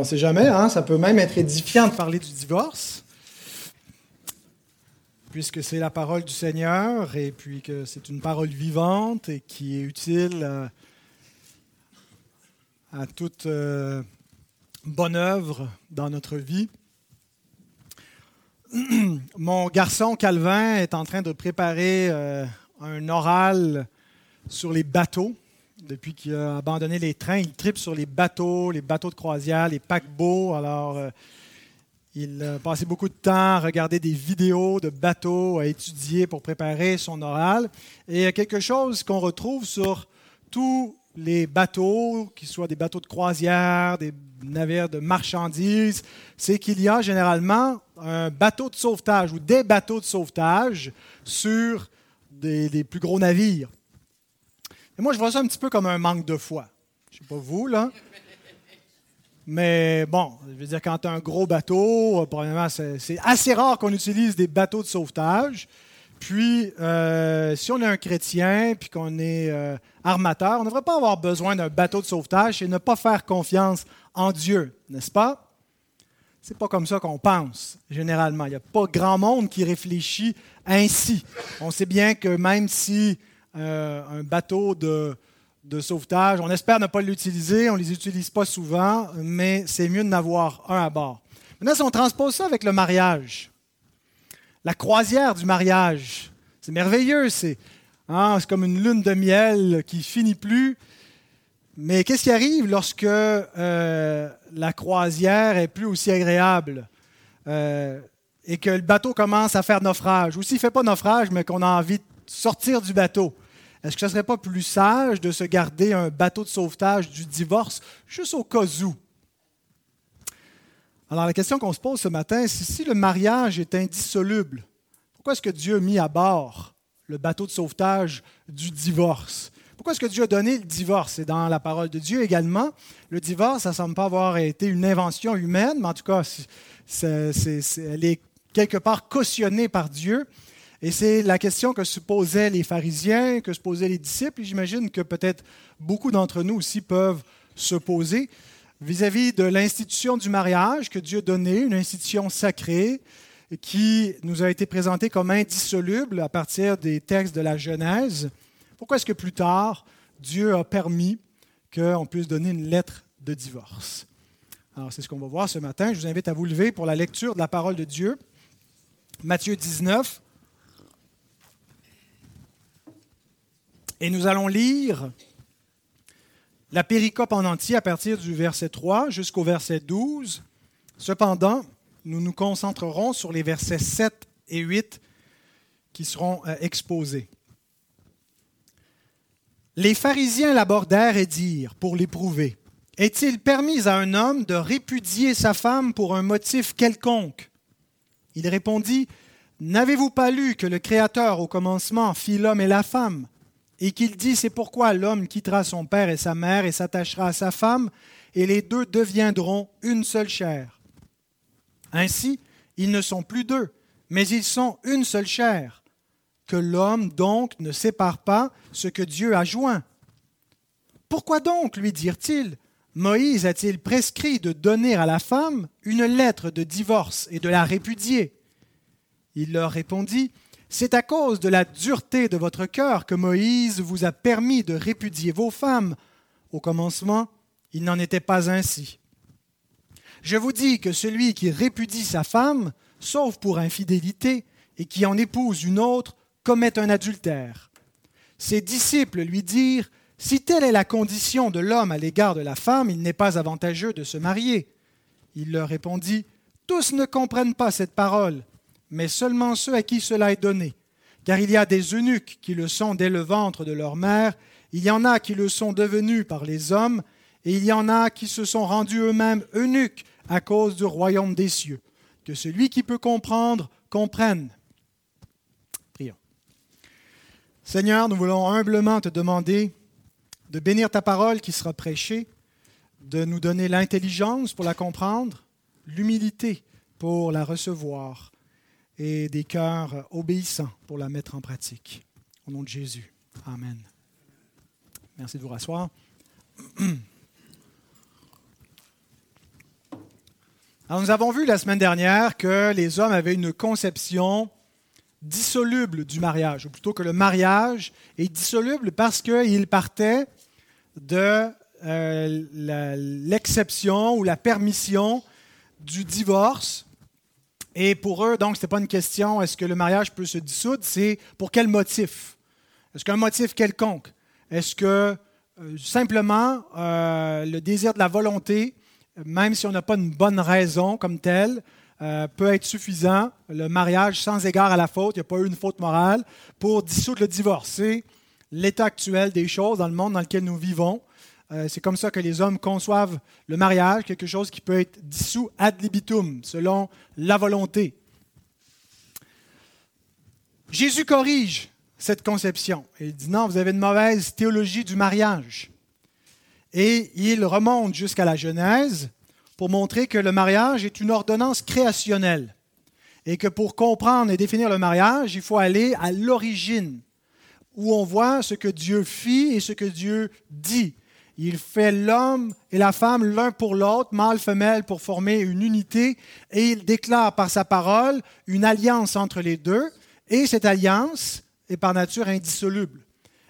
on ne sait jamais, hein, ça peut même être édifiant de parler du divorce, puisque c'est la parole du Seigneur et puis que c'est une parole vivante et qui est utile à, à toute euh, bonne œuvre dans notre vie. Mon garçon Calvin est en train de préparer euh, un oral sur les bateaux. Depuis qu'il a abandonné les trains, il tripe sur les bateaux, les bateaux de croisière, les paquebots. Alors, euh, il a passé beaucoup de temps à regarder des vidéos de bateaux, à étudier pour préparer son oral. Et il y a quelque chose qu'on retrouve sur tous les bateaux, qu'ils soient des bateaux de croisière, des navires de marchandises, c'est qu'il y a généralement un bateau de sauvetage ou des bateaux de sauvetage sur des, plus gros navires. Et moi, je vois ça un petit peu comme un manque de foi. Je ne sais pas vous, là. Mais bon, je veux dire, quand tu as un gros bateau, probablement, c'est assez rare qu'on utilise des bateaux de sauvetage. Puis, euh, si on est un chrétien, puis qu'on est euh, armateur, on ne devrait pas avoir besoin d'un bateau de sauvetage et ne pas faire confiance en Dieu, n'est-ce pas? C'est pas comme ça qu'on pense, généralement. Il n'y a pas grand monde qui réfléchit ainsi. On sait bien que même si euh, un bateau de, sauvetage, on espère ne pas l'utiliser, on ne les utilise pas souvent, mais c'est mieux de n'avoir un à bord. Maintenant, si on transpose ça avec le mariage, la croisière du mariage. C'est merveilleux, hein, c'est comme une lune de miel qui finit plus. Mais qu'est-ce qui arrive lorsque euh, la croisière est plus aussi agréable euh, et que le bateau commence à faire naufrage, ou s'il ne fait pas naufrage, mais qu'on a envie de sortir du bateau? Est-ce que ce ne serait pas plus sage de se garder un bateau de sauvetage du divorce juste au cas où? Alors la question qu'on se pose ce matin, c'est si le mariage est indissoluble, pourquoi est-ce que Dieu a mis à bord le bateau de sauvetage du divorce? Pourquoi est-ce que Dieu a donné le divorce? C'est dans la parole de Dieu également. Le divorce, ça ne semble pas avoir été une invention humaine, mais en tout cas, elle est quelque part cautionnée par Dieu. Et c'est la question que se posaient les pharisiens, que se posaient les disciples, et j'imagine que peut-être beaucoup d'entre nous aussi peuvent se poser vis-à-vis de l'institution du mariage que Dieu a donnée, une institution sacrée qui nous a été présentée comme indissoluble à partir des textes de la Genèse. Pourquoi est-ce que plus tard, Dieu a permis qu'on puisse donner une lettre de divorce? Alors, c'est ce qu'on va voir ce matin. Je vous invite à vous lever pour la lecture de la parole de Dieu. Matthieu 19. Et nous allons lire la péricope en entier à partir du verset 3 jusqu'au verset 12. Cependant, nous nous concentrerons sur les versets 7 et 8 qui seront euh, exposés. Les pharisiens l'abordèrent et dirent, pour l'éprouver, Est-il permis à un homme de répudier sa femme pour un motif quelconque? Il répondit, N'avez-vous pas lu que le Créateur au commencement fit l'homme et la femme? Et qu'il dit, c'est pourquoi l'homme quittera son père et sa mère et s'attachera à sa femme, et les deux deviendront une seule chair. Ainsi, ils ne sont plus deux, mais ils sont une seule chair. Que l'homme donc ne sépare pas ce que Dieu a joint. Pourquoi donc, lui dirent-ils, Moïse a-t-il prescrit de donner à la femme une lettre de divorce et de la répudier? Il leur répondit, c'est à cause de la dureté de votre cœur que Moïse vous a permis de répudier vos femmes. Au commencement, il n'en était pas ainsi. Je vous dis que celui qui répudie sa femme, sauf pour infidélité, et qui en épouse une autre, commet un adultère. Ses disciples lui dirent, Si telle est la condition de l'homme à l'égard de la femme, il n'est pas avantageux de se marier. Il leur répondit, Tous ne comprennent pas cette parole mais seulement ceux à qui cela est donné. Car il y a des eunuques qui le sont dès le ventre de leur mère, il y en a qui le sont devenus par les hommes, et il y en a qui se sont rendus eux-mêmes eunuques à cause du royaume des cieux. Que celui qui peut comprendre, comprenne. Prions. Seigneur, nous voulons humblement te demander de bénir ta parole qui sera prêchée, de nous donner l'intelligence pour la comprendre, l'humilité pour la recevoir et des cœurs obéissants pour la mettre en pratique. Au nom de Jésus. Amen. Merci de vous rasseoir. Alors, nous avons vu la semaine dernière que les hommes avaient une conception dissoluble du mariage, ou plutôt que le mariage est dissoluble parce qu'il partait de euh, l'exception ou la permission du divorce. Et pour eux, donc, ce n'était pas une question est-ce que le mariage peut se dissoudre, c'est pour quel motif? Est-ce qu'un motif quelconque? Est-ce que euh, simplement euh, le désir de la volonté même si on n'a pas une bonne raison comme telle, euh, peut être suffisant, le mariage sans égard à la faute, il n'y a pas eu une faute morale, pour dissoudre le divorce? C'est l'état actuel des choses dans le monde dans lequel nous vivons. Euh, c'est comme ça que les hommes conçoivent le mariage, quelque chose qui peut être dissous ad libitum, selon la volonté. Jésus corrige cette conception. Il dit non, vous avez une mauvaise théologie du mariage. Et il remonte jusqu'à la Genèse pour montrer que le mariage est une ordonnance créationnelle et que pour comprendre et définir le mariage, il faut aller à l'origine, où on voit ce que Dieu fit et ce que Dieu dit. Il fait l'homme et la femme l'un pour l'autre, mâle, femelle, pour former une unité, et il déclare par sa parole une alliance entre les deux, et cette alliance est par nature indissoluble.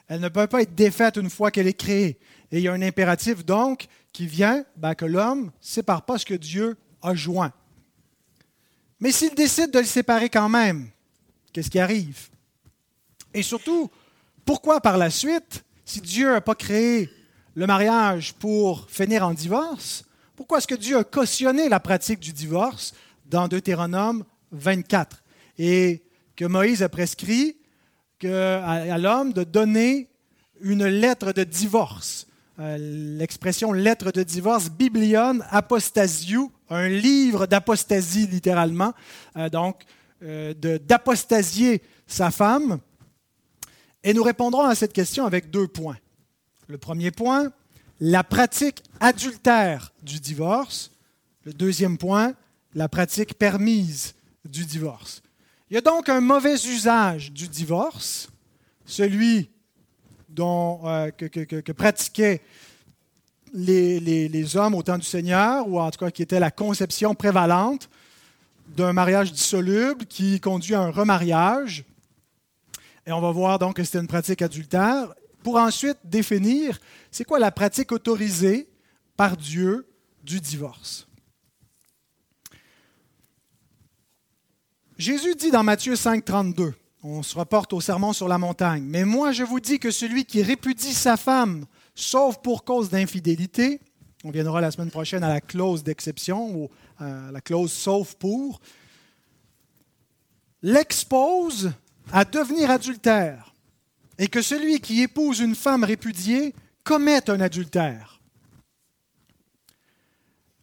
Elle ne peut pas être défaite une fois qu'elle est créée. Et il y a un impératif donc qui vient ben, que l'homme ne sépare pas ce que Dieu a joint. Mais s'il décide de le séparer quand même, qu'est-ce qui arrive? Et surtout, pourquoi par la suite, si Dieu n'a pas créé le mariage pour finir en divorce, pourquoi est-ce que Dieu a cautionné la pratique du divorce dans Deutéronome 24 et que Moïse a prescrit à l'homme de donner une lettre de divorce euh, l'expression lettre de divorce, biblion apostasiou, un livre d'apostasie littéralement, euh, donc euh, d'apostasier sa femme. Et nous répondrons à cette question avec deux points. Le premier point, la pratique adultère du divorce. Le deuxième point, la pratique permise du divorce. Il y a donc un mauvais usage du divorce, celui euh, que, pratiquaient les, hommes au temps du Seigneur, ou en tout cas qui était la conception prévalente d'un mariage dissoluble qui conduit à un remariage. Et on va voir donc que c'était une pratique adultère, pour ensuite définir c'est quoi la pratique autorisée par Dieu du divorce. Jésus dit dans Matthieu 5, 32, on se reporte au sermon sur la montagne. Mais moi, je vous dis que celui qui répudie sa femme, sauf pour cause d'infidélité, on viendra la semaine prochaine à la clause d'exception ou à la clause sauf pour, l'expose à devenir adultère et que celui qui épouse une femme répudiée commette un adultère.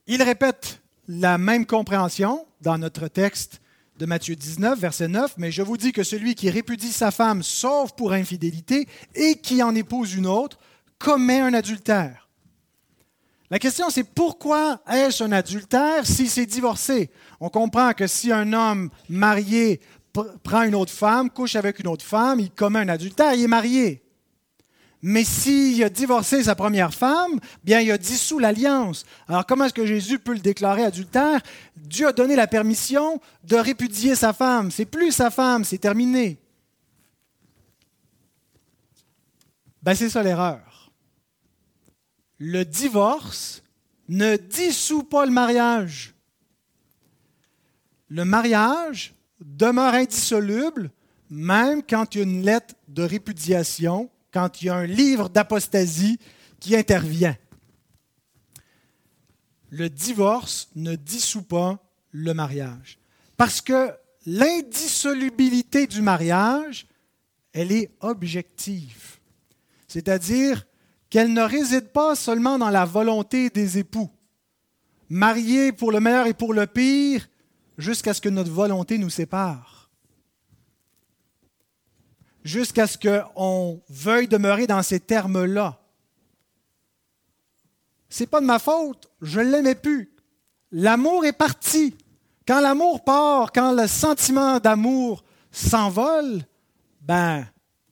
Il répète la même compréhension dans notre texte de Matthieu 19, verset 9, mais je vous dis que celui qui répudie sa femme sauf pour infidélité et qui en épouse une autre commet un adultère. La question c'est pourquoi est-ce un adultère si c'est divorcé? On comprend que si un homme marié prend une autre femme, couche avec une autre femme, il commet un adultère, il est marié. Mais s'il a divorcé sa première femme, bien, il a dissous l'alliance. Alors, comment est-ce que Jésus peut le déclarer adultère? Dieu a donné la permission de répudier sa femme. C'est plus sa femme, c'est terminé. Ben, c'est ça l'erreur. Le divorce ne dissout pas le mariage. Le mariage demeure indissoluble même quand il y a une lettre de répudiation quand il y a un livre d'apostasie qui intervient. Le divorce ne dissout pas le mariage. Parce que l'indissolubilité du mariage, elle est objective. C'est-à-dire qu'elle ne réside pas seulement dans la volonté des époux, mariés pour le meilleur et pour le pire, jusqu'à ce que notre volonté nous sépare jusqu'à ce qu'on veuille demeurer dans ces termes-là. Ce n'est pas de ma faute, je ne l'aimais plus. L'amour est parti. Quand l'amour part, quand le sentiment d'amour s'envole, ben,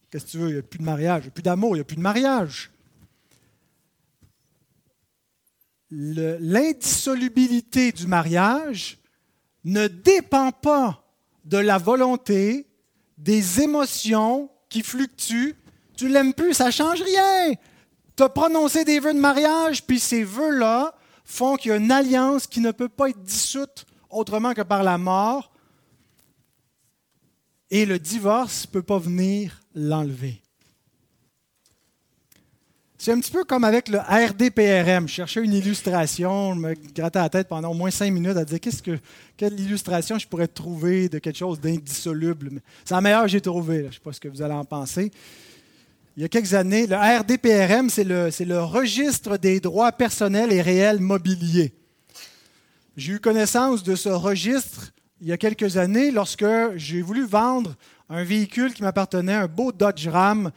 qu'est-ce que tu veux, il n'y a plus de mariage, il n'y a plus d'amour, il n'y a plus de mariage. l'indissolubilité du mariage ne dépend pas de la volonté, des émotions qui fluctuent. Tu l'aimes plus, ça change rien. Tu as prononcé des vœux de mariage, puis ces vœux-là font qu'il y a une alliance qui ne peut pas être dissoute autrement que par la mort. Et le divorce ne peut pas venir l'enlever. C'est un petit peu comme avec le RDPRM. Je cherchais une illustration, je me grattais la tête pendant au moins cinq minutes à dire qu'est-ce que, quelle illustration je pourrais trouver de quelque chose d'indissoluble? C'est la meilleure que j'ai trouvée. Je ne sais pas ce que vous allez en penser. Il y a quelques années, le RDPRM, c'est le, c'est le registre des droits personnels et réels mobiliers. J'ai eu connaissance de ce registre il y a quelques années lorsque j'ai voulu vendre un véhicule qui m'appartenait, un beau Dodge Ram,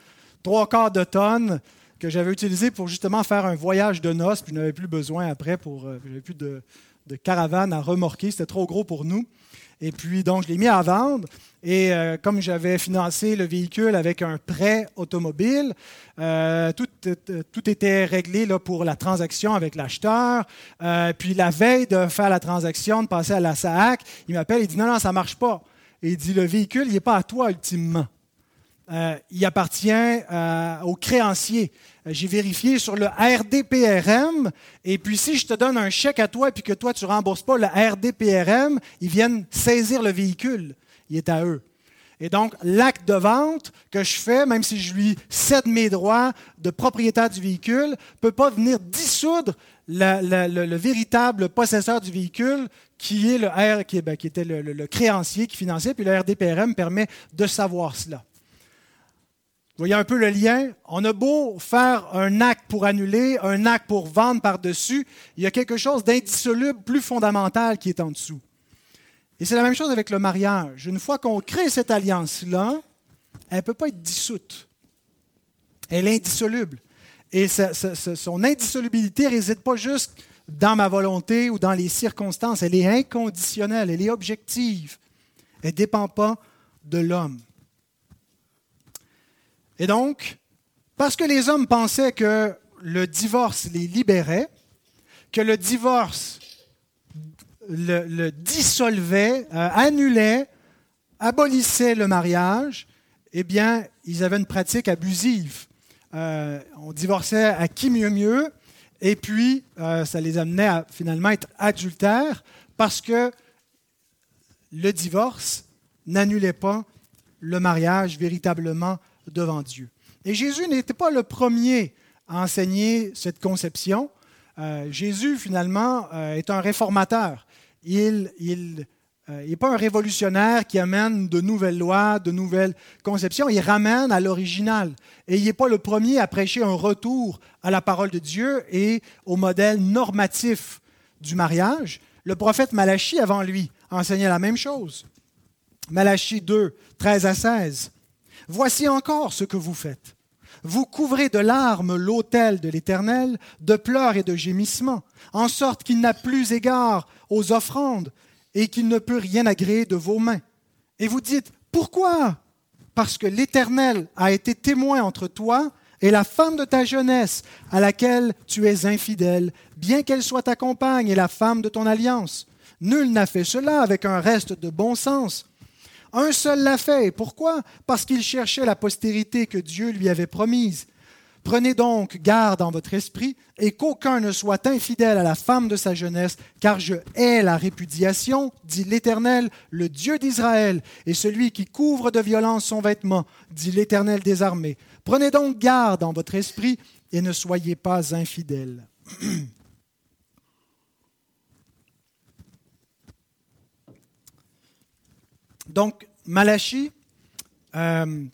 trois quarts de tonne, que j'avais utilisé pour justement faire un voyage de noces, puis je n'avais plus besoin après pour. Euh, j'avais plus de, caravane à remorquer, c'était trop gros pour nous. Et puis, donc, je l'ai mis à vendre. Et euh, comme j'avais financé le véhicule avec un prêt automobile, euh, tout, était réglé là, pour la transaction avec l'acheteur. puis, la veille de faire la transaction, de passer à la SAAC, il m'appelle, il dit Non, non, ça ne marche pas. Et il dit Le véhicule, il n'est pas à toi ultimement. Euh, il appartient euh, au créancier. Euh, j'ai vérifié sur le RDPRM, et puis si je te donne un chèque à toi et que toi tu ne rembourses pas le RDPRM, ils viennent saisir le véhicule. Il est à eux. Et donc, l'acte de vente que je fais, même si je lui cède mes droits de propriétaire du véhicule, ne peut pas venir dissoudre le, véritable possesseur du véhicule qui est le R, qui, ben, était le, le, créancier qui finançait, puis le RDPRM permet de savoir cela. Voyez un peu le lien? On a beau faire un acte pour annuler, un acte pour vendre par-dessus, il y a quelque chose d'indissoluble, plus fondamental qui est en dessous. Et c'est la même chose avec le mariage. Une fois qu'on crée cette alliance-là, elle ne peut pas être dissoute. Elle est indissoluble. Et son indissolubilité ne réside pas juste dans ma volonté ou dans les circonstances. Elle est inconditionnelle, elle est objective. Elle ne dépend pas de l'homme. Et donc, parce que les hommes pensaient que le divorce les libérait, que le divorce le, dissolvait, euh, annulait, abolissait le mariage, eh bien, ils avaient une pratique abusive. Euh, on divorçait à qui mieux mieux, et puis euh, ça les amenait à finalement être adultères parce que le divorce n'annulait pas le mariage véritablement devant Dieu. Et Jésus n'était pas le premier à enseigner cette conception. Euh, Jésus, finalement, euh, est un réformateur. Il n'est euh, pas un révolutionnaire qui amène de nouvelles lois, de nouvelles conceptions. Il ramène à l'original. Et il n'est pas le premier à prêcher un retour à la parole de Dieu et au modèle normatif du mariage. Le prophète Malachie, avant lui, enseignait la même chose. Malachie 2, 13 à 16. Voici encore ce que vous faites. Vous couvrez de larmes l'autel de l'Éternel, de pleurs et de gémissements, en sorte qu'il n'a plus égard aux offrandes et qu'il ne peut rien agréer de vos mains. Et vous dites, pourquoi? Parce que l'Éternel a été témoin entre toi et la femme de ta jeunesse, à laquelle tu es infidèle, bien qu'elle soit ta compagne et la femme de ton alliance. Nul n'a fait cela avec un reste de bon sens un seul l'a fait. Pourquoi? Parce qu'il cherchait la postérité que Dieu lui avait promise. Prenez donc garde en votre esprit et qu'aucun ne soit infidèle à la femme de sa jeunesse, car je hais la répudiation, dit l'Éternel, le Dieu d'Israël, et celui qui couvre de violence son vêtement, dit l'Éternel des armées. Prenez donc garde en votre esprit et ne soyez pas infidèles. Donc, Malachie, euh,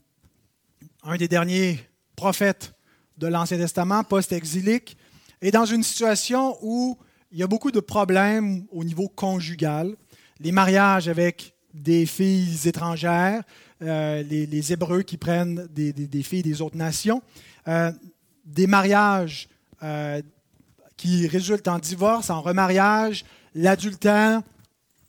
un des derniers prophètes de l'Ancien Testament, post-exilique, est dans une situation où il y a beaucoup de problèmes au niveau conjugal. Les mariages avec des filles étrangères, euh, les, Hébreux qui prennent des, filles des autres nations, euh, des mariages qui résultent en divorce, en remariage, l'adultère.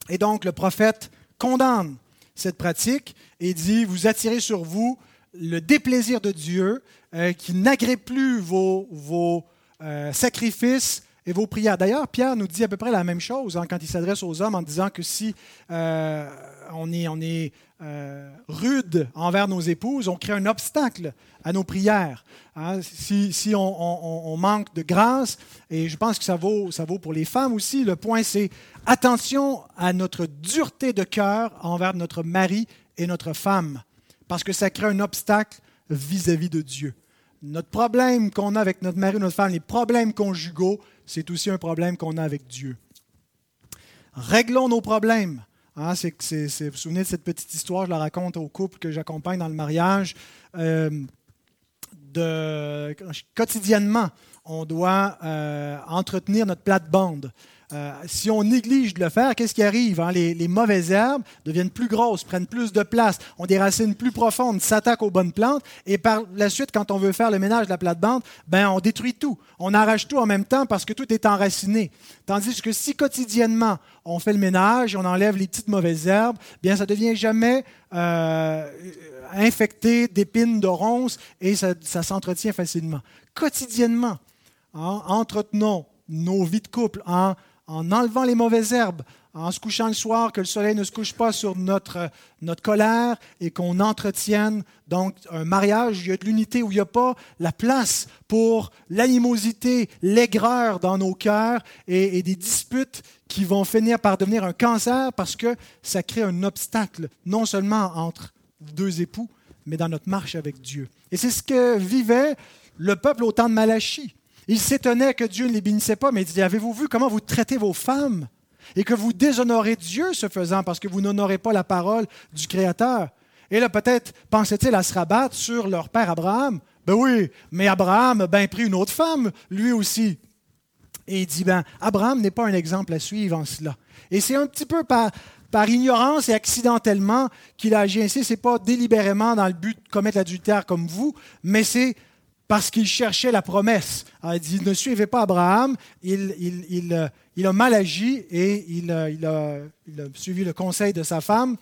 Et donc le prophète condamne cette pratique et dit, vous attirez sur vous le déplaisir de Dieu, euh, qui n'agrée plus vos, vos euh, sacrifices et vos prières. D'ailleurs, Pierre nous dit à peu près la même chose hein, quand il s'adresse aux hommes en disant que si euh, on est, on est euh, rude envers nos épouses, on crée un obstacle à nos prières. Hein. si, si on, manque de grâce, et je pense que ça vaut, ça vaut pour les femmes aussi, le point c'est attention à notre dureté de cœur envers notre mari et notre femme, parce que ça crée un obstacle vis-à-vis de Dieu. Notre problème qu'on a avec notre mari ou notre femme, les problèmes conjugaux, c'est aussi un problème qu'on a avec Dieu. Réglons nos problèmes. Hein, vous vous souvenez de cette petite histoire, je la raconte aux couples que j'accompagne dans le mariage. Euh, quotidiennement, on doit euh, entretenir notre plate-bande. Euh, si on néglige de le faire, qu'est-ce qui arrive? Hein? Les, mauvaises herbes deviennent plus grosses, prennent plus de place, ont des racines plus profondes, s'attaquent aux bonnes plantes, et par la suite, quand on veut faire le ménage de la plate-bande, ben, on détruit tout. On arrache tout en même temps parce que tout est enraciné. Tandis que si quotidiennement, on fait le ménage, on enlève les petites mauvaises herbes, bien, ça ne devient jamais euh, infecté d'épines, de ronces, et ça, s'entretient facilement. Quotidiennement, hein, entretenons nos vies de couple en en enlevant les mauvaises herbes, en se couchant le soir, que le soleil ne se couche pas sur notre, notre colère et qu'on entretienne donc un mariage, il y a de l'unité où il n'y a pas la place pour l'animosité, l'aigreur dans nos cœurs et, et, des disputes qui vont finir par devenir un cancer parce que ça crée un obstacle, non seulement entre deux époux, mais dans notre marche avec Dieu. Et c'est ce que vivait le peuple au temps de Malachie. Il s'étonnait que Dieu ne les bénissait pas, mais il dit, avez-vous vu comment vous traitez vos femmes? Et que vous déshonorez Dieu ce faisant parce que vous n'honorez pas la parole du Créateur? Et là, peut-être pensaient-ils à se rabattre sur leur père Abraham. Ben oui, mais Abraham a bien pris une autre femme, lui aussi. Et il dit, ben, Abraham n'est pas un exemple à suivre en cela. Et c'est un petit peu par, ignorance et accidentellement qu'il a agi ainsi. Ce pas délibérément dans le but de commettre l'adultère comme vous, mais c'est parce qu'il cherchait la promesse. il ne suivez pas Abraham, il, a mal agi et il, a, suivi le conseil de sa femme.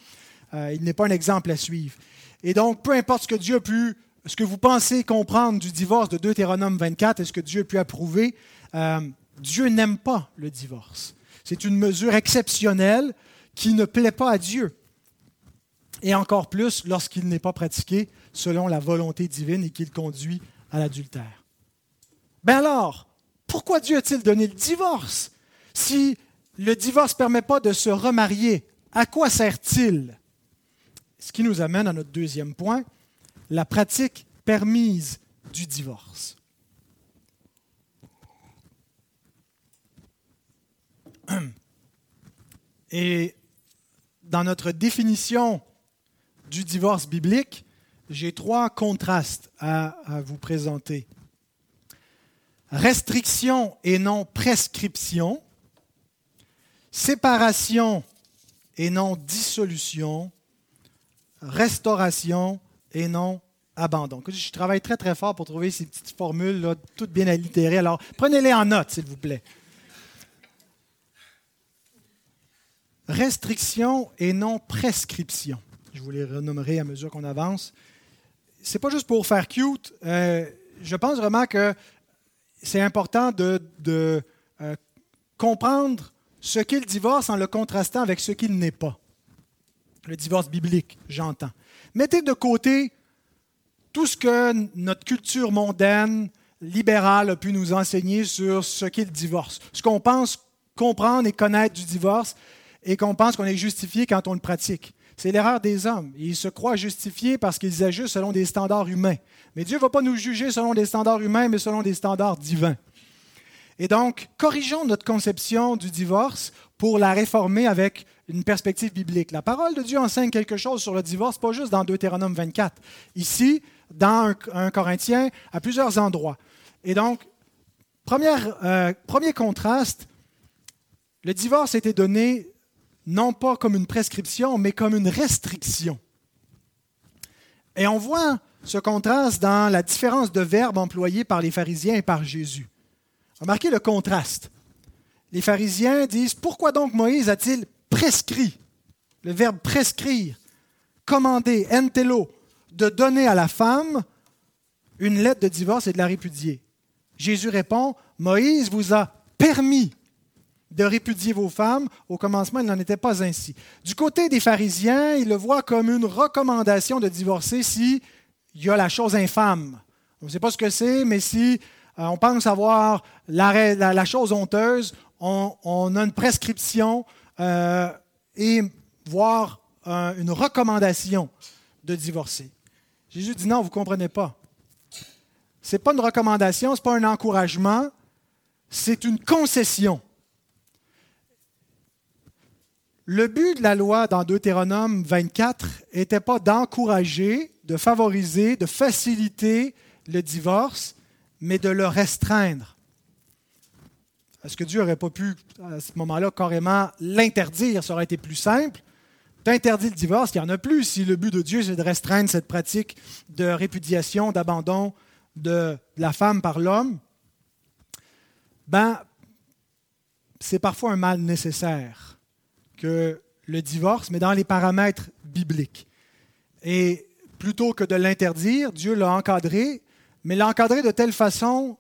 Euh, il n'est pas un exemple à suivre. Et donc, peu importe ce que Dieu a pu, ce que vous pensez comprendre du divorce de Deutéronome 24 et ce que Dieu a pu approuver, euh, Dieu n'aime pas le divorce. C'est une mesure exceptionnelle qui ne plaît pas à Dieu. Et encore plus lorsqu'il n'est pas pratiqué selon la volonté divine et qu'il conduit à l'adultère. Ben alors, pourquoi Dieu a-t-il donné le divorce? Si le divorce ne permet pas de se remarier, à quoi sert-il? Ce qui nous amène à notre deuxième point, la pratique permise du divorce. Et dans notre définition du divorce biblique, j'ai trois contrastes à, vous présenter. Restriction et non prescription, séparation et non dissolution, restauration et non abandon. Je travaille très très fort pour trouver ces petites formules là, toutes bien allitérées. Alors prenez-les en note, s'il vous plaît. Restriction et non prescription. Je vous les renommerai à mesure qu'on avance c'est pas juste pour faire cute. Euh, je pense vraiment que c'est important de, euh, comprendre ce qu'est le divorce en le contrastant avec ce qu'il n'est pas. Le divorce biblique, j'entends. Mettez de côté tout ce que notre culture mondaine, libérale, a pu nous enseigner sur ce qu'est le divorce. Ce qu'on pense comprendre et connaître du divorce et qu'on pense qu'on est justifié quand on le pratique. C'est l'erreur des hommes. Ils se croient justifiés parce qu'ils agissent selon des standards humains. Mais Dieu ne va pas nous juger selon des standards humains, mais selon des standards divins. Et donc, corrigeons notre conception du divorce pour la réformer avec une perspective biblique. La parole de Dieu enseigne quelque chose sur le divorce, pas juste dans Deutéronome 24. Ici, dans un, Corinthien, à plusieurs endroits. Et donc, euh, premier contraste, le divorce été donné non pas comme une prescription, mais comme une restriction. Et on voit ce contraste dans la différence de verbes employés par les pharisiens et par Jésus. Remarquez le contraste. Les pharisiens disent, pourquoi donc Moïse a-t-il prescrit, le verbe prescrire, commander, entelo, de donner à la femme une lettre de divorce et de la répudier? Jésus répond, Moïse vous a permis de répudier vos femmes. Au commencement, il n'en était pas ainsi. Du côté des pharisiens, ils le voient comme une recommandation de divorcer si il y a la chose infâme. On ne sait pas ce que c'est, mais si euh, on pense avoir la, chose honteuse, on, a une prescription euh, et voire une recommandation de divorcer. Jésus dit non, vous ne comprenez pas. Ce n'est pas une recommandation, ce n'est pas un encouragement, c'est une concession. Le but de la loi dans Deutéronome 24 n'était pas d'encourager, de favoriser, de faciliter le divorce, mais de le restreindre. Est-ce que Dieu n'aurait pas pu, à ce moment-là, carrément l'interdire? Ça aurait été plus simple. D'interdire le divorce, il n'y en a plus si le but de Dieu, c'est de restreindre cette pratique de répudiation, d'abandon de la femme par l'homme. Ben, c'est parfois un mal nécessaire que le divorce, mais dans les paramètres bibliques. Et plutôt que de l'interdire, Dieu l'a encadré, mais l'a encadré de telle façon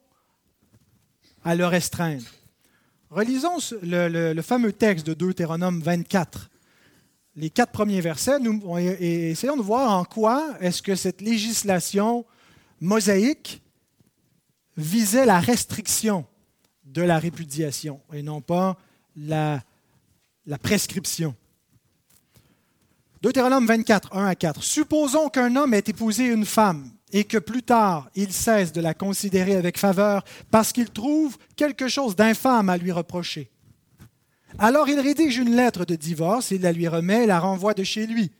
à le restreindre. Relisons le, fameux texte de Deutéronome 24, les quatre premiers versets, nous, et essayons de voir en quoi est-ce que cette législation mosaïque visait la restriction de la répudiation et non pas la, la prescription. Deutéronome 24, 1 à 4. Supposons qu'un homme ait épousé une femme et que plus tard il cesse de la considérer avec faveur parce qu'il trouve quelque chose d'infâme à lui reprocher. Alors il rédige une lettre de divorce, il la lui remet et la renvoie de chez lui.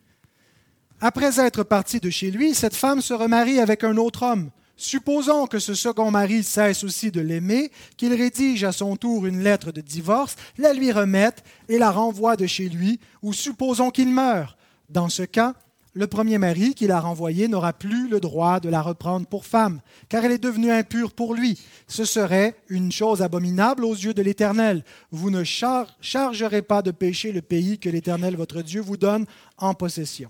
Après être parti de chez lui, cette femme se remarie avec un autre homme. Supposons que ce second mari cesse aussi de l'aimer, qu'il rédige à son tour une lettre de divorce, la lui remette et la renvoie de chez lui, ou supposons qu'il meure. Dans ce cas, le premier mari qui l'a renvoyée n'aura plus le droit de la reprendre pour femme, car elle est devenue impure pour lui. Ce serait une chose abominable aux yeux de l'Éternel. Vous ne chargerez pas de péché le pays que l'Éternel votre Dieu vous donne en possession.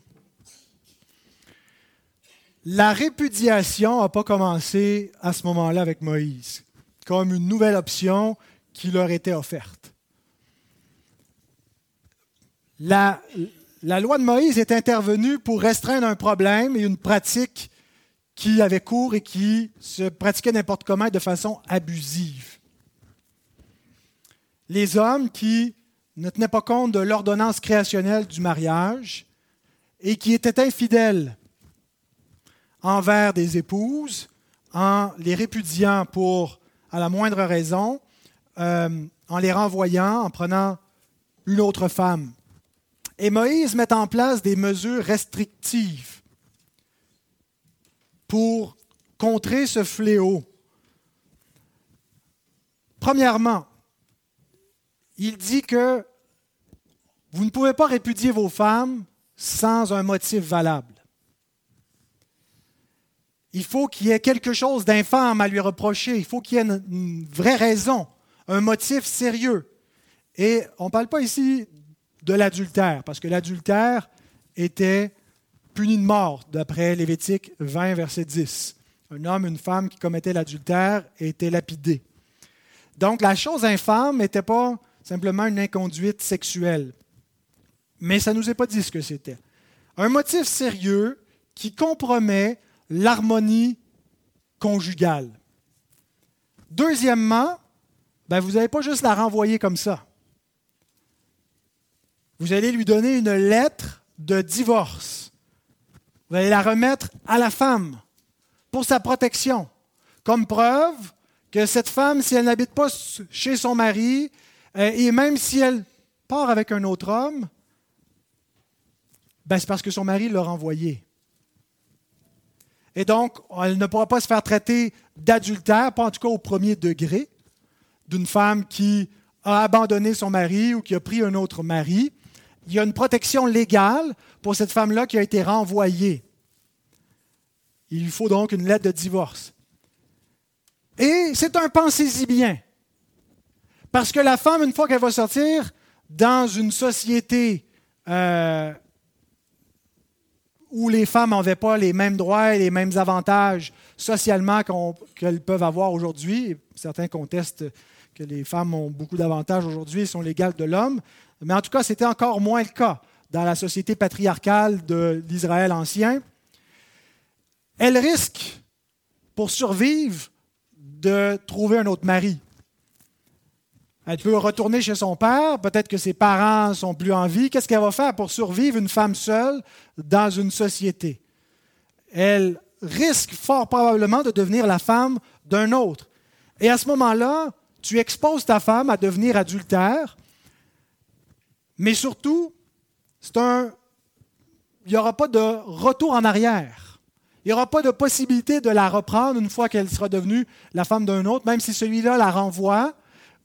La répudiation n'a pas commencé à ce moment-là avec Moïse, comme une nouvelle option qui leur était offerte. La, loi de Moïse est intervenue pour restreindre un problème et une pratique qui avait cours et qui se pratiquait n'importe comment de façon abusive. Les hommes qui ne tenaient pas compte de l'ordonnance créationnelle du mariage et qui étaient infidèles envers des épouses en les répudiant pour, à la moindre raison, euh, en les renvoyant, en prenant une autre femme. Et Moïse met en place des mesures restrictives pour contrer ce fléau. Premièrement, il dit que vous ne pouvez pas répudier vos femmes sans un motif valable. Il faut qu'il y ait quelque chose d'infâme à lui reprocher. Il faut qu'il y ait une, vraie raison, un motif sérieux. Et on ne parle pas ici de l'adultère, parce que l'adultère était puni de mort, d'après Lévitique 20, verset 10. Un homme, une femme qui commettait l'adultère était lapidé. Donc la chose infâme n'était pas simplement une inconduite sexuelle. Mais ça ne nous est pas dit ce que c'était. Un motif sérieux qui compromet l'harmonie conjugale. Deuxièmement, ben vous n'allez pas juste la renvoyer comme ça. Vous allez lui donner une lettre de divorce. Vous allez la remettre à la femme pour sa protection, comme preuve que cette femme, si elle n'habite pas chez son mari, euh, et même si elle part avec un autre homme, ben c'est parce que son mari l'a renvoyée. Et donc, elle ne pourra pas se faire traiter d'adultère, pas en tout cas au premier degré, d'une femme qui a abandonné son mari ou qui a pris un autre mari. Il y a une protection légale pour cette femme-là qui a été renvoyée. Il lui faut donc une lettre de divorce. Et c'est un pensez-y bien. Parce que la femme, une fois qu'elle va sortir dans une société euh, où les femmes n'avaient pas les mêmes droits et les mêmes avantages socialement qu'elles peuvent avoir aujourd'hui. Certains contestent que les femmes ont beaucoup d'avantages aujourd'hui et sont légales de l'homme. Mais en tout cas, c'était encore moins le cas dans la société patriarcale de l'Israël ancien. Elle risque, pour survivre, de trouver un autre mari. Elle peut retourner chez son père, peut-être que ses parents sont plus en vie. Qu'est-ce qu'elle va faire pour survivre une femme seule dans une société? Elle risque fort probablement de devenir la femme d'un autre. Et à ce moment-là, tu exposes ta femme à devenir adultère, mais surtout, c'est un, il n'y aura pas de retour en arrière. Il n'y aura pas de possibilité de la reprendre une fois qu'elle sera devenue la femme d'un autre, même si celui-là la renvoie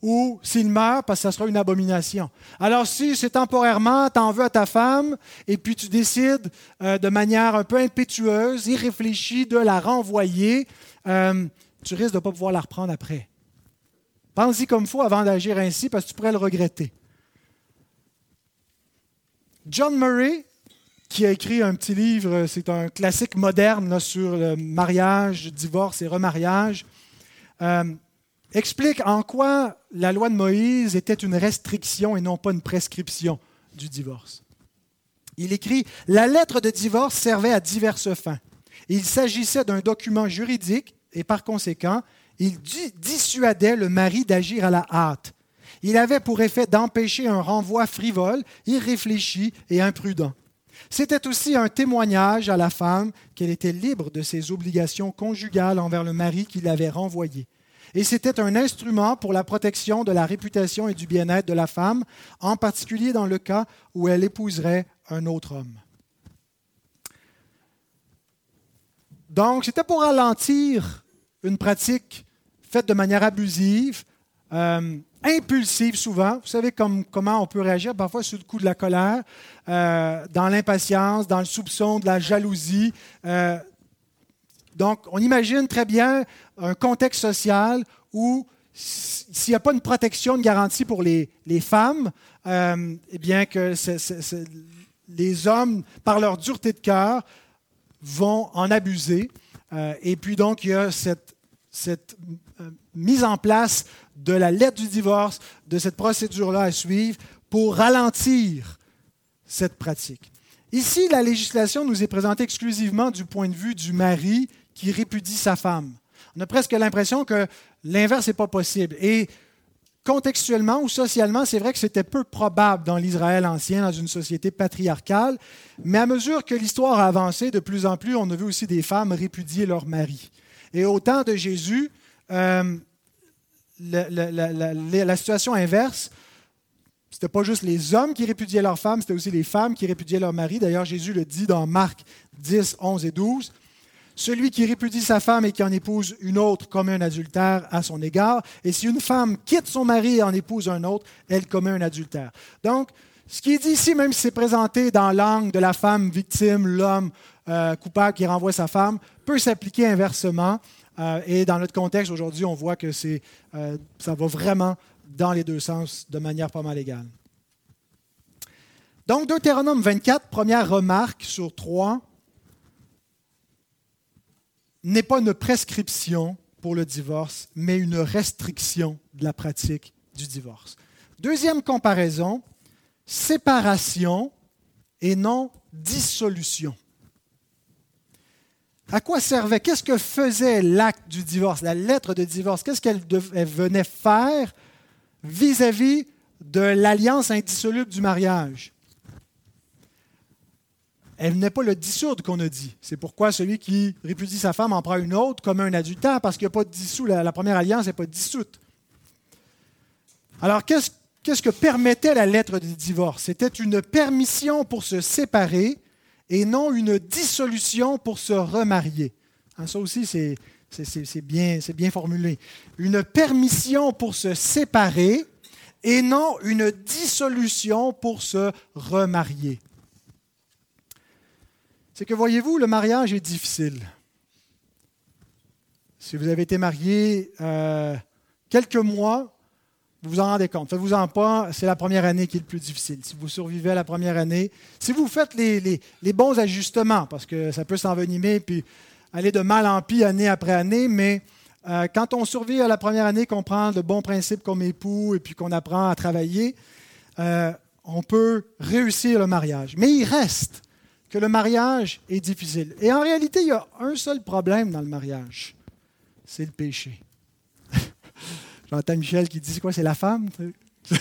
ou s'il meurt, parce que ça sera une abomination. Alors si c'est temporairement, tu en veux à ta femme, et puis tu décides euh, de manière un peu impétueuse, irréfléchie, de la renvoyer, euh, tu risques de ne pas pouvoir la reprendre après. Pense-y comme il faut avant d'agir ainsi, parce que tu pourrais le regretter. John Murray, qui a écrit un petit livre, c'est un classique moderne sur le mariage, divorce et remariage, euh, explique en quoi la loi de Moïse était une restriction et non pas une prescription du divorce. Il écrit La lettre de divorce servait à diverses fins. Il s'agissait d'un document juridique et par conséquent, il dissuadait le mari d'agir à la hâte. Il avait pour effet d'empêcher un renvoi frivole, irréfléchi et imprudent. C'était aussi un témoignage à la femme qu'elle était libre de ses obligations conjugales envers le mari qui l'avait renvoyée et c'était un instrument pour la protection de la réputation et du bien-être de la femme, en particulier dans le cas où elle épouserait un autre homme. Donc, c'était pour ralentir une pratique faite de manière abusive, euh, impulsive souvent. Vous savez comment on peut réagir parfois sous le coup de la colère, euh, dans l'impatience, dans le soupçon, de la jalousie. Euh, donc, on imagine très bien un contexte social où s'il n'y a pas une protection, une garantie pour les, femmes, euh, eh bien que les hommes, par leur dureté de cœur, vont en abuser. Euh, et puis donc, il y a cette, euh, mise en place de la lettre du divorce, de cette procédure-là à suivre pour ralentir cette pratique. Ici, la législation nous est présentée exclusivement du point de vue du mari qui répudie sa femme. On a presque l'impression que l'inverse n'est pas possible. Et contextuellement ou socialement, c'est vrai que c'était peu probable dans l'Israël ancien, dans une société patriarcale, mais à mesure que l'histoire a avancé, de plus en plus, on a vu aussi des femmes répudier leur mari. Et au temps de Jésus, euh, la, situation inverse, ce n'était pas juste les hommes qui répudiaient leurs femmes, c'était aussi les femmes qui répudiaient leur mari. D'ailleurs, Jésus le dit dans Marc 10, 11 et 12. Celui qui répudie sa femme et qui en épouse une autre commet un adultère à son égard. Et si une femme quitte son mari et en épouse un autre, elle commet un adultère. Donc, ce qui est dit ici, même si c'est présenté dans l'angle de la femme victime, l'homme euh, coupable qui renvoie sa femme, peut s'appliquer inversement. Euh, et dans notre contexte aujourd'hui, on voit que euh, ça va vraiment dans les deux sens de manière pas mal égale. Donc, Deutéronome 24, première remarque sur trois n'est pas une prescription pour le divorce, mais une restriction de la pratique du divorce. Deuxième comparaison, séparation et non dissolution. À quoi servait, qu'est-ce que faisait l'acte du divorce, la lettre de divorce, qu'est-ce qu'elle venait faire vis-à-vis -vis de l'alliance indissoluble du mariage? Elle n'est pas le dissoudre qu'on a dit. C'est pourquoi celui qui répudie sa femme en prend une autre comme un adultère, parce qu'il n'y a pas de dissous. La, première alliance n'est pas dissoute. Alors, qu'est-ce, que permettait la lettre de divorce? C'était une permission pour se séparer et non une dissolution pour se remarier. Hein, ça aussi, c'est bien formulé. Une permission pour se séparer et non une dissolution pour se remarier c'est que voyez-vous, le mariage est difficile. Si vous avez été marié euh, quelques mois, vous vous en rendez compte. Faites-vous-en pas, c'est la première année qui est le plus difficile. Si vous survivez à la première année, si vous faites les, bons ajustements, parce que ça peut s'envenimer puis aller de mal en pis année après année, mais Euh, quand on survit à la première année, qu'on prend de bons principes comme époux et puis qu'on apprend à travailler, euh, on peut réussir le mariage. Mais il reste que le mariage est difficile. Et en réalité, il y a un seul problème dans le mariage, c'est le péché. J'entends Michel qui dit, quoi, c'est la femme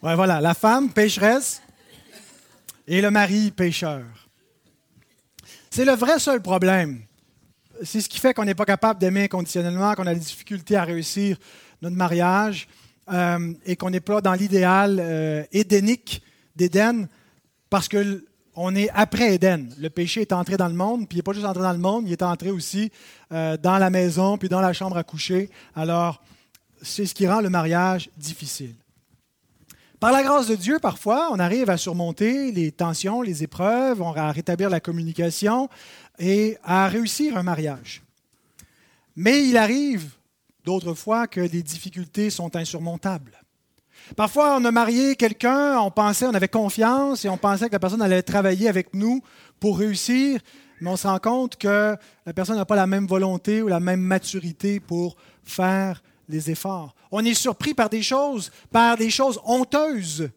Ouais, voilà, la femme pécheresse et le mari pécheur. C'est le vrai seul problème. C'est ce qui fait qu'on n'est pas capable d'aimer inconditionnellement, qu'on a des difficultés à réussir notre mariage euh, et qu'on n'est pas dans l'idéal euh, édénique d'Éden parce qu'on est après Éden. Le péché est entré dans le monde, puis il n'est pas juste entré dans le monde, il est entré aussi euh, dans la maison, puis dans la chambre à coucher. Alors, c'est ce qui rend le mariage difficile. Par la grâce de Dieu, parfois, on arrive à surmonter les tensions, les épreuves, on à rétablir la communication et à réussir un mariage. Mais il arrive d'autres fois que les difficultés sont insurmontables. Parfois, on a marié quelqu'un, on pensait, on avait confiance et on pensait que la personne allait travailler avec nous pour réussir, mais on se rend compte que la personne n'a pas la même volonté ou la même maturité pour faire les efforts. On est surpris par des choses, par des choses honteuses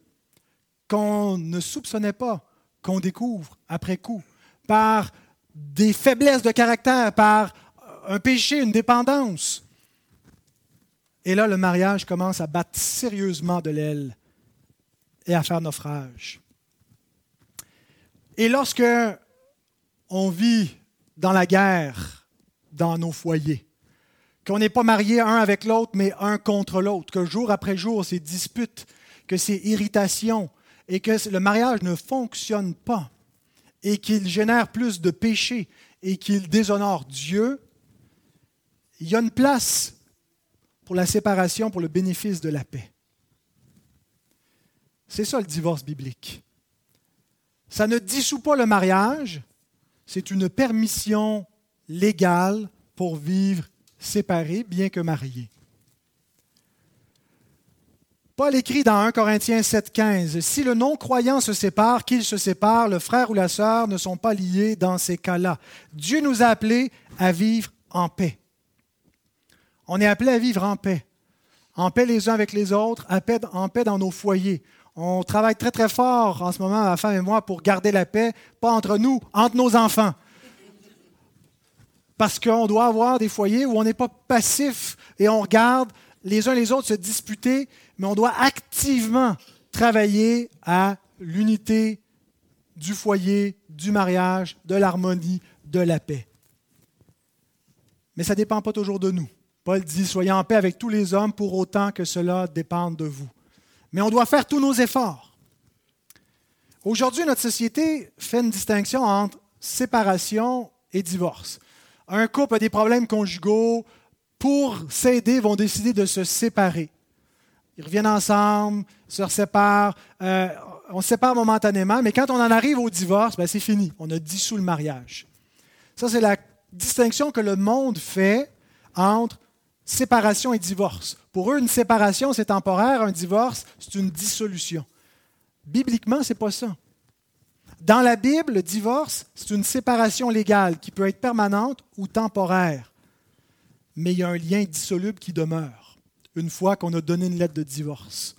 qu'on ne soupçonnait pas, qu'on découvre après coup, par des faiblesses de caractère, par un péché, une dépendance. Et là, le mariage commence à battre sérieusement de l'aile et à faire naufrage. Et lorsque on vit dans la guerre dans nos foyers, qu'on n'est pas marié un avec l'autre, mais un contre l'autre, que jour après jour, ces disputes, que ces irritations, et que le mariage ne fonctionne pas, et qu'il génère plus de péchés, et qu'il déshonore Dieu, il y a une place pour la séparation, pour le bénéfice de la paix. C'est ça le divorce biblique. Ça ne dissout pas le mariage, c'est une permission légale pour vivre séparés, bien que mariés. Paul écrit dans 1 Corinthiens 7,15 Si le non-croyant se sépare, qu'il se sépare, le frère ou la sœur ne sont pas liés dans ces cas-là. Dieu nous a appelés à vivre en paix. On est appelés à vivre en paix. En paix les uns avec les autres, en paix dans nos foyers. On travaille très très fort en ce moment, ma femme et moi, pour garder la paix, pas entre nous, entre nos enfants parce qu'on doit avoir des foyers où on n'est pas passif et on regarde les uns les autres se disputer, mais on doit activement travailler à l'unité du foyer, du mariage, de l'harmonie, de la paix. Mais ça ne dépend pas toujours de nous. Paul dit, soyez en paix avec tous les hommes pour autant que cela dépende de vous. Mais on doit faire tous nos efforts. Aujourd'hui, notre société fait une distinction entre séparation et divorce un couple a des problèmes conjugaux, pour s'aider, vont décider de se séparer. Ils reviennent ensemble, se séparent, euh, on se sépare momentanément, mais quand on en arrive au divorce, ben c'est fini, on a dissous le mariage. Ça, c'est la distinction que le monde fait entre séparation et divorce. Pour eux, une séparation, c'est temporaire, un divorce, c'est une dissolution. Bibliquement, ce n'est pas ça. Dans la Bible, le divorce, c'est une séparation légale qui peut être permanente ou temporaire. Mais il y a un lien indissoluble qui demeure une fois qu'on a donné une lettre de divorce.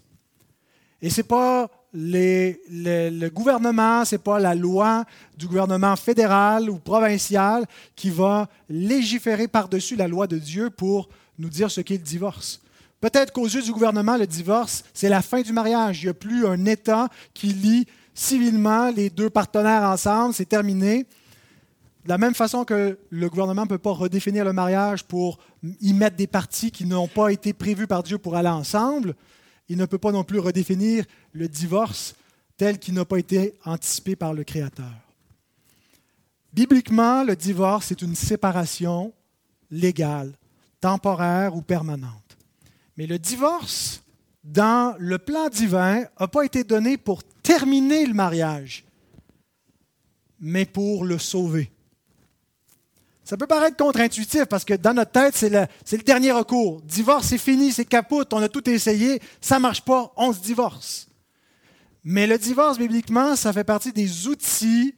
Et ce n'est pas le gouvernement, ce n'est pas la loi du gouvernement fédéral ou provincial qui va légiférer par-dessus la loi de Dieu pour nous dire ce qu'est le divorce. Peut-être qu'aux yeux du gouvernement, le divorce, c'est la fin du mariage. Il n'y a plus un État qui lie civilement les deux partenaires ensemble, c'est terminé. De la même façon que le gouvernement ne peut pas redéfinir le mariage pour y mettre des parties qui n'ont pas été prévues par Dieu pour aller ensemble, il ne peut pas non plus redéfinir le divorce tel qu'il n'a pas été anticipé par le Créateur. Bibliquement, le divorce est une séparation légale, temporaire ou permanente. Mais le divorce, dans le plan divin, n'a pas été donné pour terminer le mariage, mais pour le sauver. Ça peut paraître contre-intuitif parce que dans notre tête, c'est le, dernier recours. Divorce, c'est fini, c'est capote, on a tout essayé, ça ne marche pas, on se divorce. Mais le divorce, bibliquement, ça fait partie des outils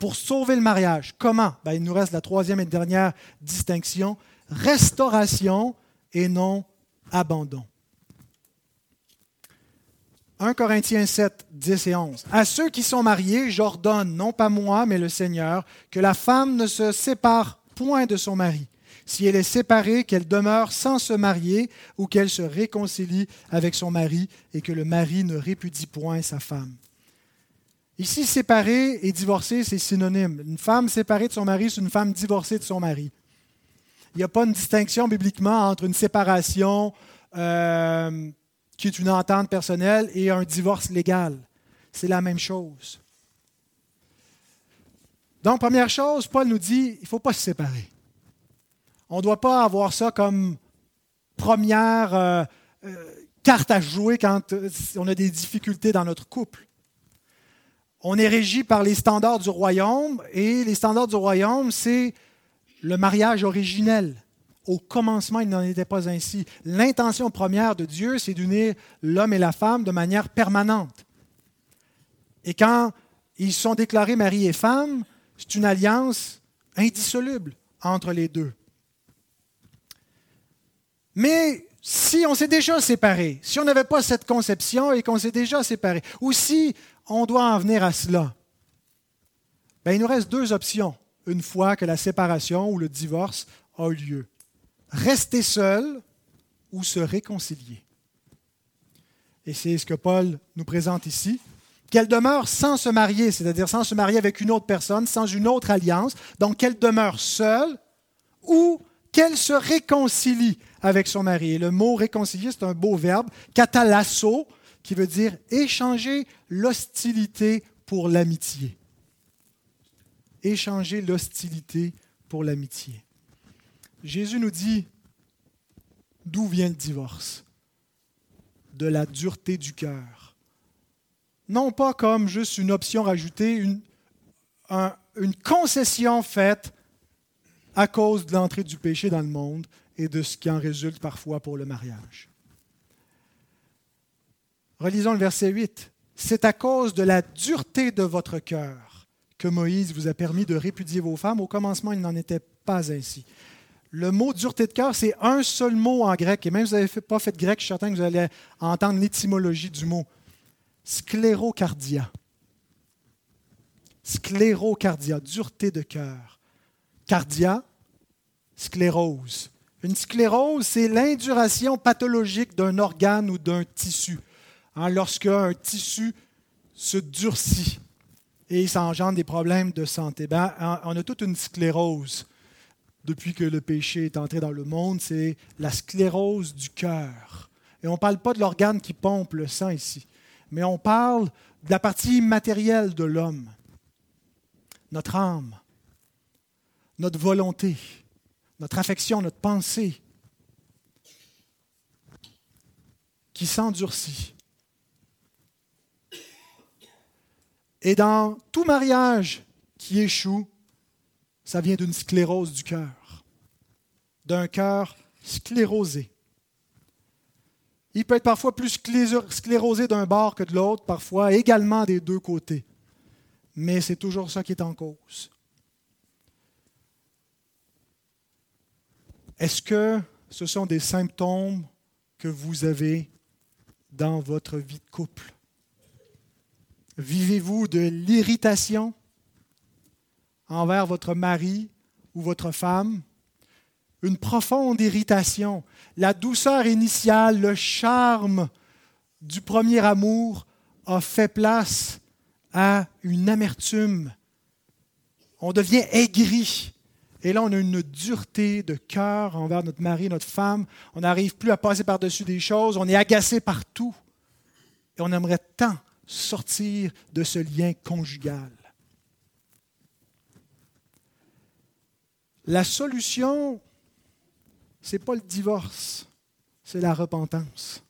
pour sauver le mariage. Comment? Ben, Il nous reste la troisième et dernière distinction, restauration et non abandon. 1 Corinthiens 7, 10 et 11. À ceux qui sont mariés, j'ordonne, non pas moi, mais le Seigneur, que la femme ne se sépare point de son mari. Si elle est séparée, qu'elle demeure sans se marier ou qu'elle se réconcilie avec son mari et que le mari ne répudie point sa femme. Ici, séparé et divorcé, c'est synonyme. Une femme séparée de son mari, c'est une femme divorcée de son mari. Il n'y a pas une distinction bibliquement entre une séparation euh, qui est une entente personnelle et un divorce légal. C'est la même chose. Donc, première chose, Paul nous dit, il ne faut pas se séparer. On ne doit pas avoir ça comme première euh, euh, carte à jouer quand on a des difficultés dans notre couple. On est régi par les standards du royaume et les standards du royaume, c'est le mariage originel. Au commencement, il n'en était pas ainsi. L'intention première de Dieu, c'est d'unir l'homme et la femme de manière permanente. Et quand ils sont déclarés mari et femme, c'est une alliance indissoluble entre les deux. Mais si on s'est déjà séparé, si on n'avait pas cette conception et qu'on s'est déjà séparé, ou si on doit en venir à cela, ben, il nous reste deux options une fois que la séparation ou le divorce a eu lieu rester seul ou se réconcilier. Et c'est ce que Paul nous présente ici. Qu'elle demeure sans se marier, c'est-à-dire sans se marier avec une autre personne, sans une autre alliance, donc qu'elle demeure seule ou qu'elle se réconcilie avec son mari. Et le mot réconcilier, c'est un beau verbe, catalasso, qui veut dire échanger l'hostilité pour l'amitié. Échanger l'hostilité pour l'amitié. Jésus nous dit d'où vient le divorce? De la dureté du cœur. Non pas comme juste une option rajoutée, une, une concession faite à cause de l'entrée du péché dans le monde et de ce qui en résulte parfois pour le mariage. Relisons le verset 8. C'est à cause de la dureté de votre cœur que Moïse vous a permis de répudier vos femmes. Au commencement, il n'en était pas ainsi. Le mot dureté de cœur, c'est un seul mot en grec. Et même si vous n'avez pas fait de grec, je suis certain que vous allez entendre l'étymologie du mot. Sclérocardia. Sclérocardia, dureté de cœur. Cardia, sclérose. Une sclérose, c'est l'induration pathologique d'un organe ou d'un tissu. Hein, lorsque un tissu se durcit et ça engendre des problèmes de santé. Ben, on a toute une sclérose depuis que le péché est entré dans le monde, c'est la sclérose du cœur. Et on ne parle pas de l'organe qui pompe le sang ici, mais on parle de la partie immatérielle de l'homme, notre âme, notre volonté, notre affection, notre pensée, qui s'endurcit. Et dans tout mariage qui échoue, ça vient d'une sclérose du cœur, d'un cœur sclérosé. Il peut être parfois plus sclérosé d'un bord que de l'autre, parfois également des deux côtés. Mais c'est toujours ça qui est en cause. Est-ce que ce sont des symptômes que vous avez dans votre vie de couple? Vivez-vous de l'irritation, envers votre mari ou votre femme, une profonde irritation, la douceur initiale, le charme du premier amour a fait place à une amertume. On devient aigri. Et là, on a une dureté de cœur envers notre mari, notre femme. On n'arrive plus à passer par-dessus des choses. On est agacé partout. Et on aimerait tant sortir de ce lien conjugal. La solution, ce n'est pas le divorce, c'est la repentance.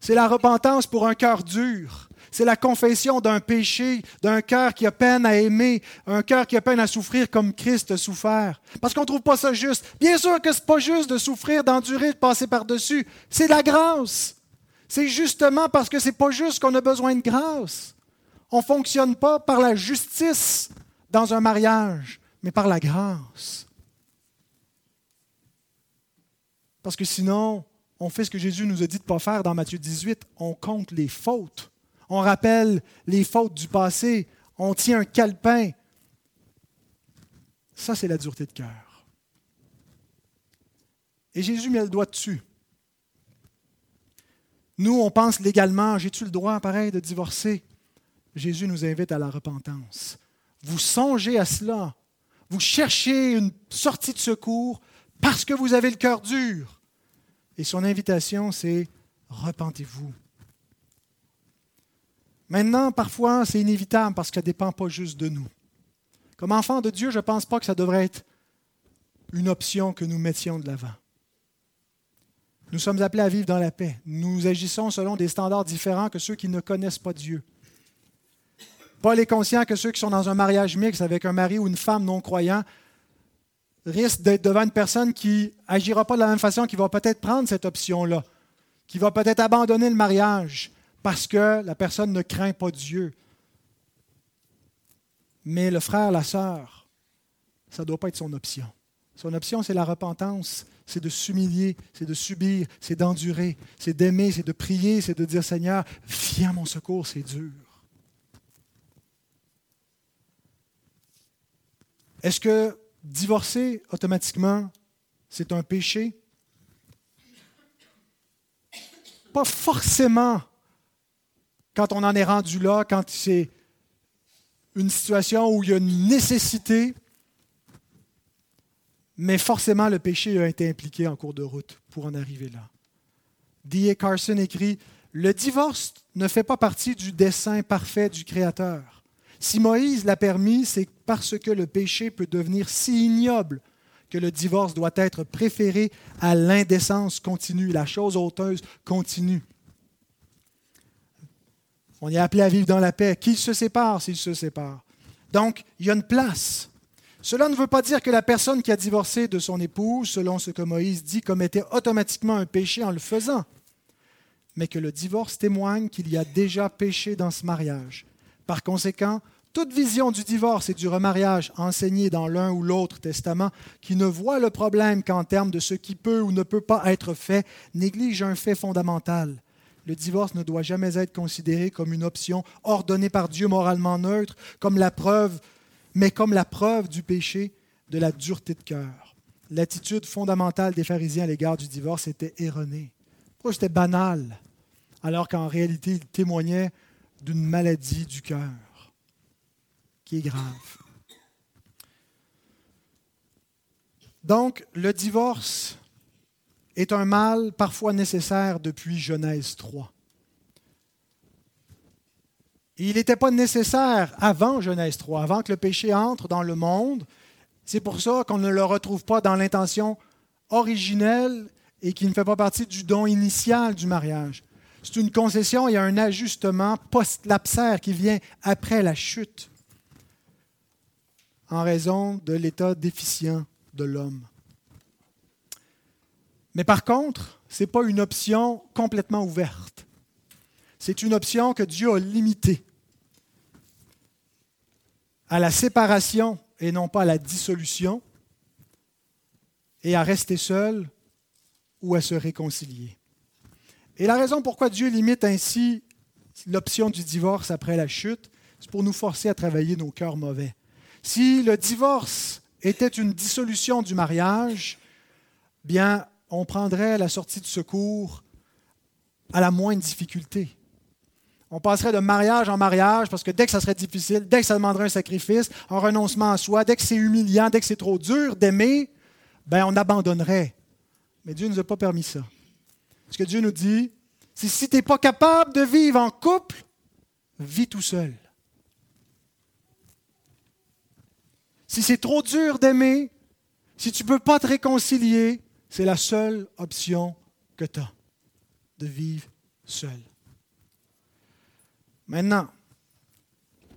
C'est la repentance pour un cœur dur. C'est la confession d'un péché, d'un cœur qui a peine à aimer, un cœur qui a peine à souffrir comme Christ a souffert. Parce qu'on ne trouve pas ça juste. Bien sûr que ce n'est pas juste de souffrir, d'endurer, de passer par-dessus. C'est la grâce. C'est justement parce que c'est pas juste qu'on a besoin de grâce. On ne fonctionne pas par la justice dans un mariage, mais par la grâce. Parce que sinon, on fait ce que Jésus nous a dit de ne pas faire dans Matthieu 18, on compte les fautes. On rappelle les fautes du passé, on tient un calepin. Ça, c'est la dureté de cœur. Et Jésus met le doigt dessus. Nous, on pense légalement, j'ai-tu le droit, pareil, de divorcer? Jésus nous invite à la repentance. Vous songez à cela. Vous cherchez une sortie de secours parce que vous avez le cœur dur. Et son invitation, c'est repentez-vous. Maintenant, parfois, c'est inévitable parce que ça ne dépend pas juste de nous. Comme enfant de Dieu, je ne pense pas que ça devrait être une option que nous mettions de l'avant. Nous sommes appelés à vivre dans la paix. Nous agissons selon des standards différents que ceux qui ne connaissent pas Dieu. Paul est conscient que ceux qui sont dans un mariage mixte avec un mari ou une femme non croyant risquent d'être devant une personne qui agira pas de la même façon, qui va peut-être prendre cette option-là, qui va peut-être abandonner le mariage parce que la personne ne craint pas Dieu. Mais le frère, la sœur, ça ne doit pas être son option. Son option, c'est la repentance, c'est de s'humilier, c'est de subir, c'est d'endurer, c'est d'aimer, c'est de prier, c'est de dire Seigneur, viens à mon secours, c'est dur. Est-ce que divorcer automatiquement, c'est un péché? Pas forcément quand on en est rendu là, quand c'est une situation où il y a une nécessité, mais forcément, le péché a été impliqué en cours de route pour en arriver là. D.A. Carson écrit Le divorce ne fait pas partie du dessein parfait du Créateur. Si Moïse l'a permis, c'est parce que le péché peut devenir si ignoble que le divorce doit être préféré à l'indécence continue, la chose honteuse continue. On est appelé à vivre dans la paix. Qu'il se sépare s'il se sépare. Donc, il y a une place cela ne veut pas dire que la personne qui a divorcé de son épouse, selon ce que Moïse dit, commettait automatiquement un péché en le faisant, mais que le divorce témoigne qu'il y a déjà péché dans ce mariage. Par conséquent, toute vision du divorce et du remariage enseignée dans l'un ou l'autre testament, qui ne voit le problème qu'en termes de ce qui peut ou ne peut pas être fait, néglige un fait fondamental. Le divorce ne doit jamais être considéré comme une option ordonnée par Dieu moralement neutre, comme la preuve mais comme la preuve du péché de la dureté de cœur. L'attitude fondamentale des pharisiens à l'égard du divorce était erronée. Pourquoi c'était banal, alors qu'en réalité, il témoignait d'une maladie du cœur qui est grave? Donc, le divorce est un mal parfois nécessaire depuis Genèse 3 il n'était pas nécessaire avant Genèse 3, avant que le péché entre dans le monde. C'est pour ça qu'on ne le retrouve pas dans l'intention originelle et qui ne fait pas partie du don initial du mariage. C'est une concession, il y a un ajustement post-lapsaire qui vient après la chute en raison de l'état déficient de l'homme. Mais par contre, ce n'est pas une option complètement ouverte. C'est une option que Dieu a limitée à la séparation et non pas à la dissolution, et à rester seul ou à se réconcilier. Et la raison pourquoi Dieu limite ainsi l'option du divorce après la chute, c'est pour nous forcer à travailler nos cœurs mauvais. Si le divorce était une dissolution du mariage, bien, on prendrait la sortie de secours à la moindre difficulté. On passerait de mariage en mariage parce que dès que ça serait difficile, dès que ça demanderait un sacrifice, un renoncement à soi, dès que c'est humiliant, dès que c'est trop dur d'aimer, ben on abandonnerait. Mais Dieu ne nous a pas permis ça. Ce que Dieu nous dit, c'est si tu n'es pas capable de vivre en couple, vis tout seul. Si c'est trop dur d'aimer, si tu ne peux pas te réconcilier, c'est la seule option que tu as, de vivre seul. Maintenant,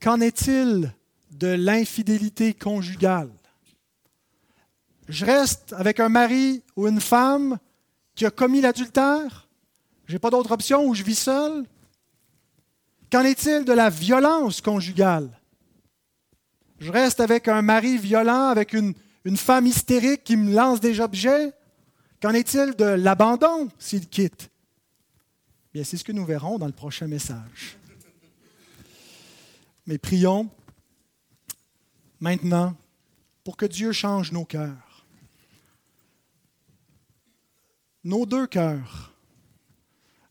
qu'en est-il de l'infidélité conjugale? Je reste avec un mari ou une femme qui a commis l'adultère? J'ai pas d'autre option ou je vis seul? Qu'en est-il de la violence conjugale? Je reste avec un mari violent, avec une, une femme hystérique qui me lance des objets? Qu'en est-il de l'abandon s'il quitte? Bien, c'est ce que nous verrons dans le prochain message. Mais prions maintenant pour que Dieu change nos cœurs. Nos deux cœurs.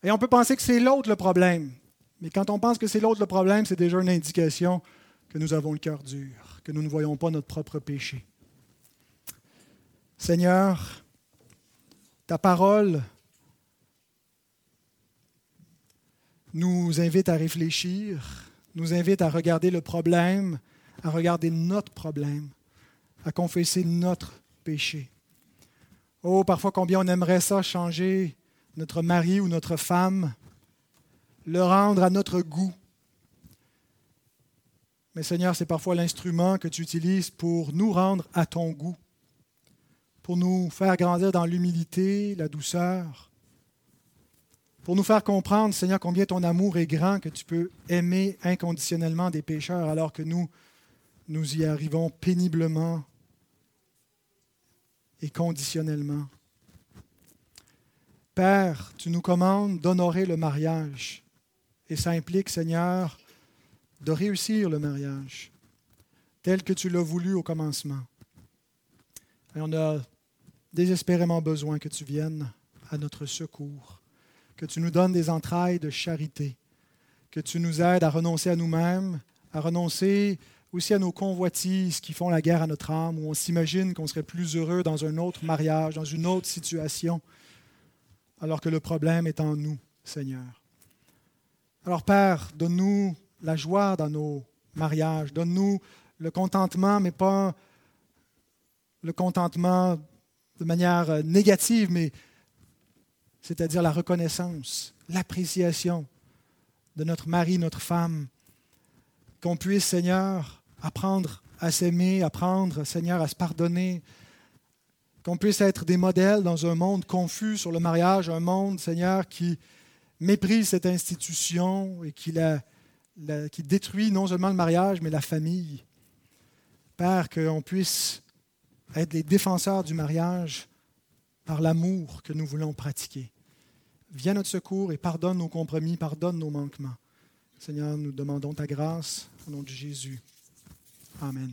Et on peut penser que c'est l'autre le problème. Mais quand on pense que c'est l'autre le problème, c'est déjà une indication que nous avons le cœur dur, que nous ne voyons pas notre propre péché. Seigneur, ta parole nous invite à réfléchir, nous invite à regarder le problème, à regarder notre problème, à confesser notre péché. Oh, parfois combien on aimerait ça changer notre mari ou notre femme, le rendre à notre goût. Mais Seigneur, c'est parfois l'instrument que tu utilises pour nous rendre à ton goût, pour nous faire grandir dans l'humilité, la douceur, pour nous faire comprendre, Seigneur, combien ton amour est grand, que tu peux aimer inconditionnellement des pécheurs alors que nous, nous y arrivons péniblement et conditionnellement. Père, tu nous commandes d'honorer le mariage. Et ça implique, Seigneur, de réussir le mariage tel que tu l'as voulu au commencement. Et on a désespérément besoin que tu viennes à notre secours, que tu nous donnes des entrailles de charité, que tu nous aides à renoncer à nous-mêmes, à renoncer aussi à nos convoitises qui font la guerre à notre âme, où on s'imagine qu'on serait plus heureux dans un autre mariage, dans une autre situation, alors que le problème est en nous, Seigneur. Alors Père, donne-nous la joie dans nos mariages, donne-nous le contentement, mais pas le contentement de manière négative, mais c'est-à-dire la reconnaissance, l'appréciation de notre mari, notre femme, qu'on puisse, Seigneur, apprendre à s'aimer, apprendre, Seigneur, à se pardonner, qu'on puisse être des modèles dans un monde confus sur le mariage, un monde, Seigneur, qui méprise cette institution et qui, la, qui détruit non seulement le mariage, mais la famille. Père, qu'on puisse être les défenseurs du mariage par l'amour que nous voulons pratiquer. Viens notre secours et pardonne nos compromis, pardonne nos manquements. Seigneur, nous demandons ta grâce au nom de Jésus. Amen.